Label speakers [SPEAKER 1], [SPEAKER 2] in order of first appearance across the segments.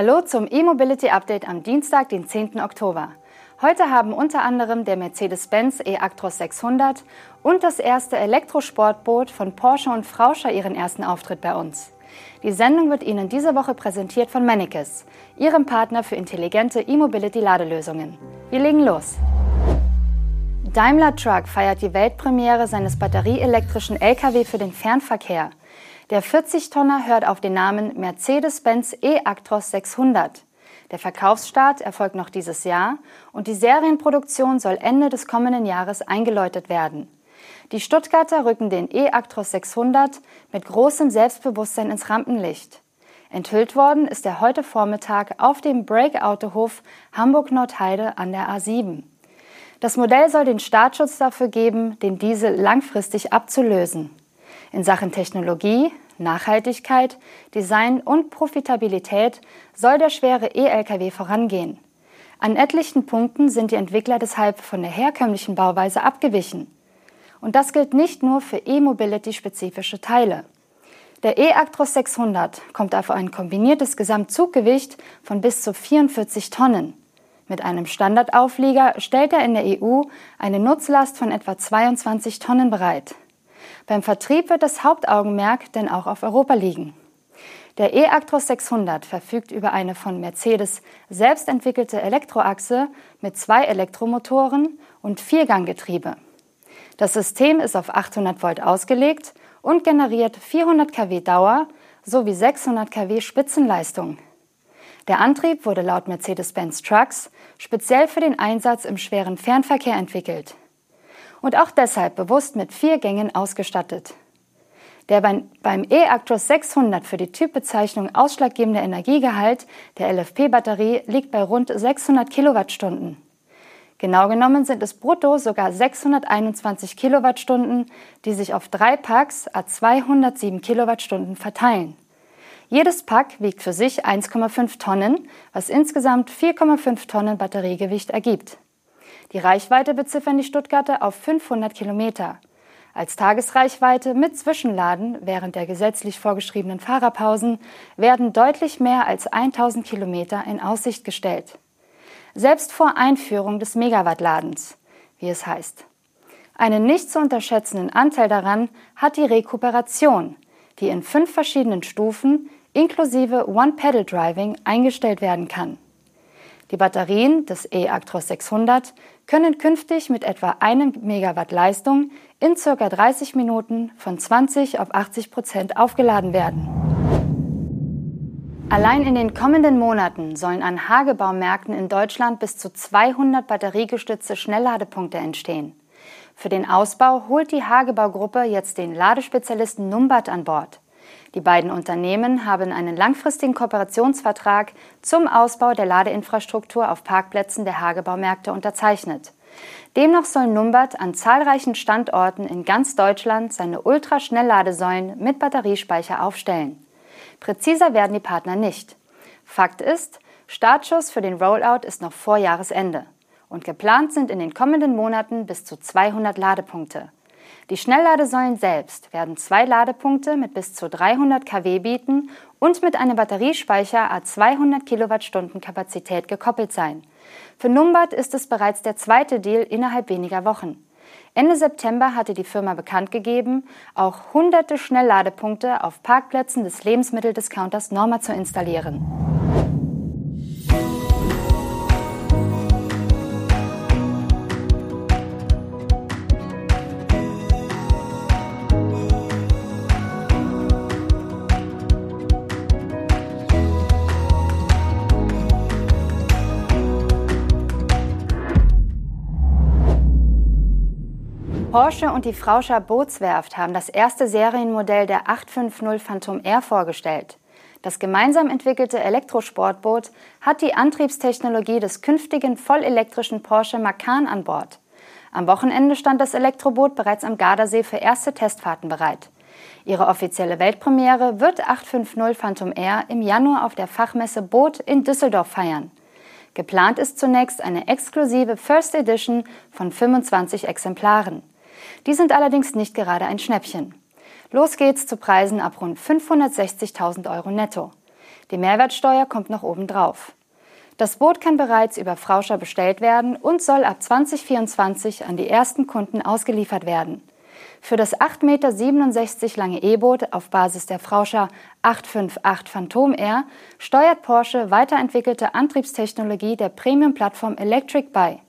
[SPEAKER 1] Hallo zum E-Mobility Update am Dienstag, den 10. Oktober. Heute haben unter anderem der Mercedes-Benz E-Actros 600 und das erste Elektrosportboot von Porsche und Frauscher ihren ersten Auftritt bei uns. Die Sendung wird Ihnen diese Woche präsentiert von Mennekes, Ihrem Partner für intelligente E-Mobility-Ladelösungen. Wir legen los. Daimler Truck feiert die Weltpremiere seines batterieelektrischen Lkw für den Fernverkehr. Der 40-Tonner hört auf den Namen Mercedes-Benz E-Actros 600. Der Verkaufsstart erfolgt noch dieses Jahr und die Serienproduktion soll Ende des kommenden Jahres eingeläutet werden. Die Stuttgarter rücken den E-Actros 600 mit großem Selbstbewusstsein ins Rampenlicht. Enthüllt worden ist er heute Vormittag auf dem Break-Autohof Hamburg-Nordheide an der A7. Das Modell soll den Startschutz dafür geben, den Diesel langfristig abzulösen. In Sachen Technologie, Nachhaltigkeit, Design und Profitabilität soll der schwere E-Lkw vorangehen. An etlichen Punkten sind die Entwickler deshalb von der herkömmlichen Bauweise abgewichen. Und das gilt nicht nur für E-Mobility-spezifische Teile. Der E-Actros 600 kommt auf ein kombiniertes Gesamtzuggewicht von bis zu 44 Tonnen. Mit einem Standardauflieger stellt er in der EU eine Nutzlast von etwa 22 Tonnen bereit. Beim Vertrieb wird das Hauptaugenmerk denn auch auf Europa liegen. Der E-Actros 600 verfügt über eine von Mercedes selbst entwickelte Elektroachse mit zwei Elektromotoren und Vierganggetriebe. Das System ist auf 800 Volt ausgelegt und generiert 400 kW Dauer sowie 600 kW Spitzenleistung. Der Antrieb wurde laut Mercedes-Benz Trucks speziell für den Einsatz im schweren Fernverkehr entwickelt und auch deshalb bewusst mit vier Gängen ausgestattet. Der beim E-Actros 600 für die Typbezeichnung ausschlaggebende Energiegehalt der LFP-Batterie liegt bei rund 600 Kilowattstunden. Genau genommen sind es brutto sogar 621 Kilowattstunden, die sich auf drei Packs a 207 Kilowattstunden verteilen. Jedes Pack wiegt für sich 1,5 Tonnen, was insgesamt 4,5 Tonnen Batteriegewicht ergibt. Die Reichweite beziffern die Stuttgarter auf 500 Kilometer. Als Tagesreichweite mit Zwischenladen während der gesetzlich vorgeschriebenen Fahrerpausen werden deutlich mehr als 1000 Kilometer in Aussicht gestellt. Selbst vor Einführung des Megawattladens, wie es heißt. Einen nicht zu unterschätzenden Anteil daran hat die Rekuperation, die in fünf verschiedenen Stufen inklusive One-Pedal-Driving eingestellt werden kann. Die Batterien des E-Actros 600 können künftig mit etwa 1 Megawatt Leistung in ca. 30 Minuten von 20 auf 80 Prozent aufgeladen werden. Allein in den kommenden Monaten sollen an Hagebaumärkten in Deutschland bis zu 200 batteriegestützte Schnellladepunkte entstehen. Für den Ausbau holt die Hagebaugruppe jetzt den Ladespezialisten Numbat an Bord. Die beiden Unternehmen haben einen langfristigen Kooperationsvertrag zum Ausbau der Ladeinfrastruktur auf Parkplätzen der Hagebaumärkte unterzeichnet. Demnach soll Numbert an zahlreichen Standorten in ganz Deutschland seine Ultraschnellladesäulen mit Batteriespeicher aufstellen. Präziser werden die Partner nicht. Fakt ist, Startschuss für den Rollout ist noch vor Jahresende. Und geplant sind in den kommenden Monaten bis zu 200 Ladepunkte. Die Schnellladesäulen selbst werden zwei Ladepunkte mit bis zu 300 kW bieten und mit einem Batteriespeicher a 200 Kilowattstunden Kapazität gekoppelt sein. Für Numbert ist es bereits der zweite Deal innerhalb weniger Wochen. Ende September hatte die Firma bekannt gegeben, auch hunderte Schnellladepunkte auf Parkplätzen des Lebensmitteldiscounters Norma zu installieren. Porsche und die Frauscher Bootswerft haben das erste Serienmodell der 850 Phantom Air vorgestellt. Das gemeinsam entwickelte Elektrosportboot hat die Antriebstechnologie des künftigen vollelektrischen Porsche Macan an Bord. Am Wochenende stand das Elektroboot bereits am Gardasee für erste Testfahrten bereit. Ihre offizielle Weltpremiere wird 850 Phantom Air im Januar auf der Fachmesse Boot in Düsseldorf feiern. Geplant ist zunächst eine exklusive First Edition von 25 Exemplaren. Die sind allerdings nicht gerade ein Schnäppchen. Los geht's zu Preisen ab rund 560.000 Euro netto. Die Mehrwertsteuer kommt noch obendrauf. Das Boot kann bereits über Frauscher bestellt werden und soll ab 2024 an die ersten Kunden ausgeliefert werden. Für das 8,67 Meter lange E-Boot auf Basis der Frauscher 858 Phantom Air steuert Porsche weiterentwickelte Antriebstechnologie der Premium-Plattform Electric bei.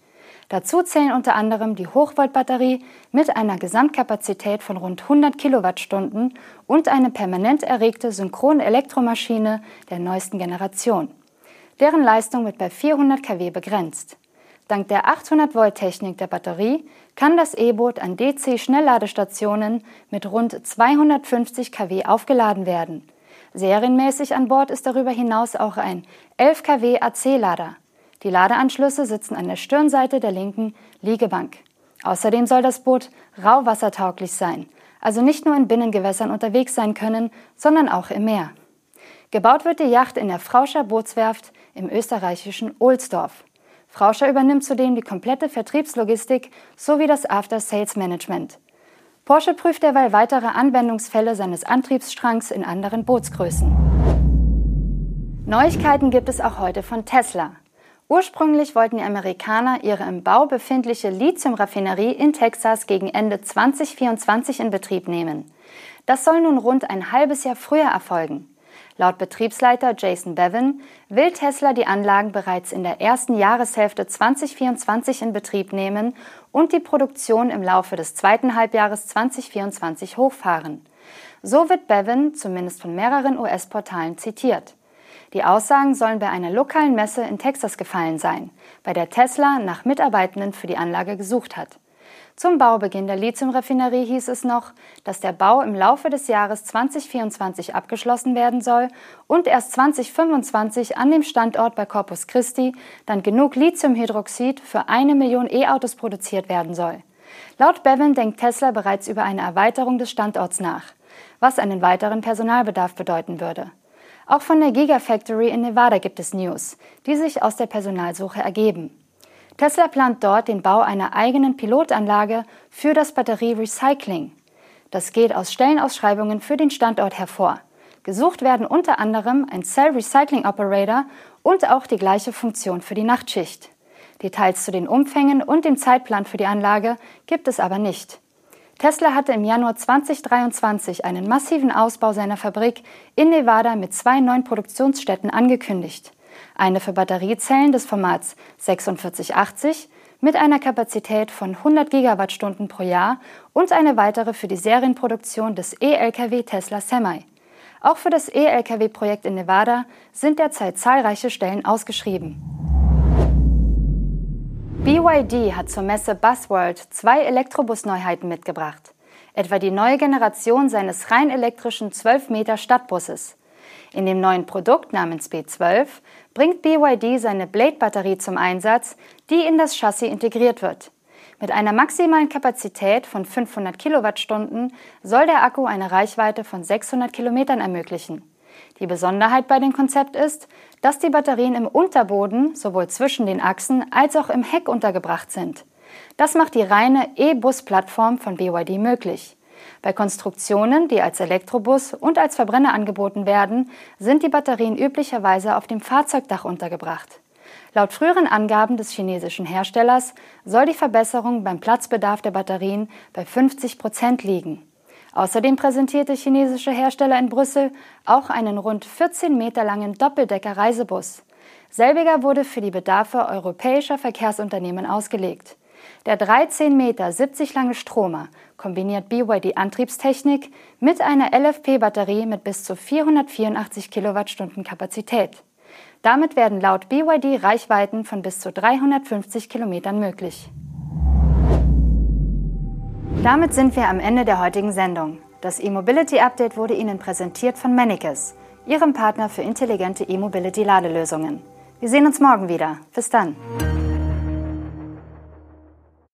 [SPEAKER 1] Dazu zählen unter anderem die Hochvoltbatterie mit einer Gesamtkapazität von rund 100 Kilowattstunden und eine permanent erregte synchrone Elektromaschine der neuesten Generation. Deren Leistung wird bei 400 kW begrenzt. Dank der 800-Volt-Technik der Batterie kann das E-Boot an DC-Schnellladestationen mit rund 250 kW aufgeladen werden. Serienmäßig an Bord ist darüber hinaus auch ein 11 kW AC-Lader. Die Ladeanschlüsse sitzen an der Stirnseite der linken Liegebank. Außerdem soll das Boot rauwassertauglich sein, also nicht nur in Binnengewässern unterwegs sein können, sondern auch im Meer. Gebaut wird die Yacht in der Frauscher Bootswerft im österreichischen Ohlsdorf. Frauscher übernimmt zudem die komplette Vertriebslogistik sowie das After-Sales-Management. Porsche prüft derweil weitere Anwendungsfälle seines Antriebsstrangs in anderen Bootsgrößen. Neuigkeiten gibt es auch heute von Tesla. Ursprünglich wollten die Amerikaner ihre im Bau befindliche Lithiumraffinerie in Texas gegen Ende 2024 in Betrieb nehmen. Das soll nun rund ein halbes Jahr früher erfolgen. Laut Betriebsleiter Jason Bevan will Tesla die Anlagen bereits in der ersten Jahreshälfte 2024 in Betrieb nehmen und die Produktion im Laufe des zweiten Halbjahres 2024 hochfahren. So wird Bevan zumindest von mehreren US-Portalen zitiert. Die Aussagen sollen bei einer lokalen Messe in Texas gefallen sein, bei der Tesla nach Mitarbeitenden für die Anlage gesucht hat. Zum Baubeginn der Lithiumraffinerie hieß es noch, dass der Bau im Laufe des Jahres 2024 abgeschlossen werden soll und erst 2025 an dem Standort bei Corpus Christi dann genug Lithiumhydroxid für eine Million E-Autos produziert werden soll. Laut Bevan denkt Tesla bereits über eine Erweiterung des Standorts nach, was einen weiteren Personalbedarf bedeuten würde. Auch von der Gigafactory in Nevada gibt es News, die sich aus der Personalsuche ergeben. Tesla plant dort den Bau einer eigenen Pilotanlage für das Batterierecycling. Das geht aus Stellenausschreibungen für den Standort hervor. Gesucht werden unter anderem ein Cell Recycling Operator und auch die gleiche Funktion für die Nachtschicht. Details zu den Umfängen und dem Zeitplan für die Anlage gibt es aber nicht. Tesla hatte im Januar 2023 einen massiven Ausbau seiner Fabrik in Nevada mit zwei neuen Produktionsstätten angekündigt eine für Batteriezellen des Formats 4680 mit einer Kapazität von 100 Gigawattstunden pro Jahr und eine weitere für die Serienproduktion des E-Lkw Tesla Semi. Auch für das E-Lkw-Projekt in Nevada sind derzeit zahlreiche Stellen ausgeschrieben. BYD hat zur Messe Buzzworld zwei Elektrobus-Neuheiten mitgebracht. Etwa die neue Generation seines rein elektrischen 12 Meter Stadtbusses. In dem neuen Produkt namens B12 bringt BYD seine Blade-Batterie zum Einsatz, die in das Chassis integriert wird. Mit einer maximalen Kapazität von 500 Kilowattstunden soll der Akku eine Reichweite von 600 Kilometern ermöglichen. Die Besonderheit bei dem Konzept ist, dass die Batterien im Unterboden sowohl zwischen den Achsen als auch im Heck untergebracht sind. Das macht die reine E-Bus-Plattform von BYD möglich. Bei Konstruktionen, die als Elektrobus und als Verbrenner angeboten werden, sind die Batterien üblicherweise auf dem Fahrzeugdach untergebracht. Laut früheren Angaben des chinesischen Herstellers soll die Verbesserung beim Platzbedarf der Batterien bei 50 Prozent liegen. Außerdem präsentiert der chinesische Hersteller in Brüssel auch einen rund 14 Meter langen Doppeldecker-Reisebus. Selbiger wurde für die Bedarfe europäischer Verkehrsunternehmen ausgelegt. Der 13 Meter 70 lange Stromer kombiniert BYD Antriebstechnik mit einer LFP-Batterie mit bis zu 484 Kilowattstunden Kapazität. Damit werden laut BYD Reichweiten von bis zu 350 Kilometern möglich. Damit sind wir am Ende der heutigen Sendung. Das E-Mobility Update wurde Ihnen präsentiert von Mennekes, Ihrem Partner für intelligente E-Mobility-Ladelösungen. Wir sehen uns morgen wieder. Bis dann.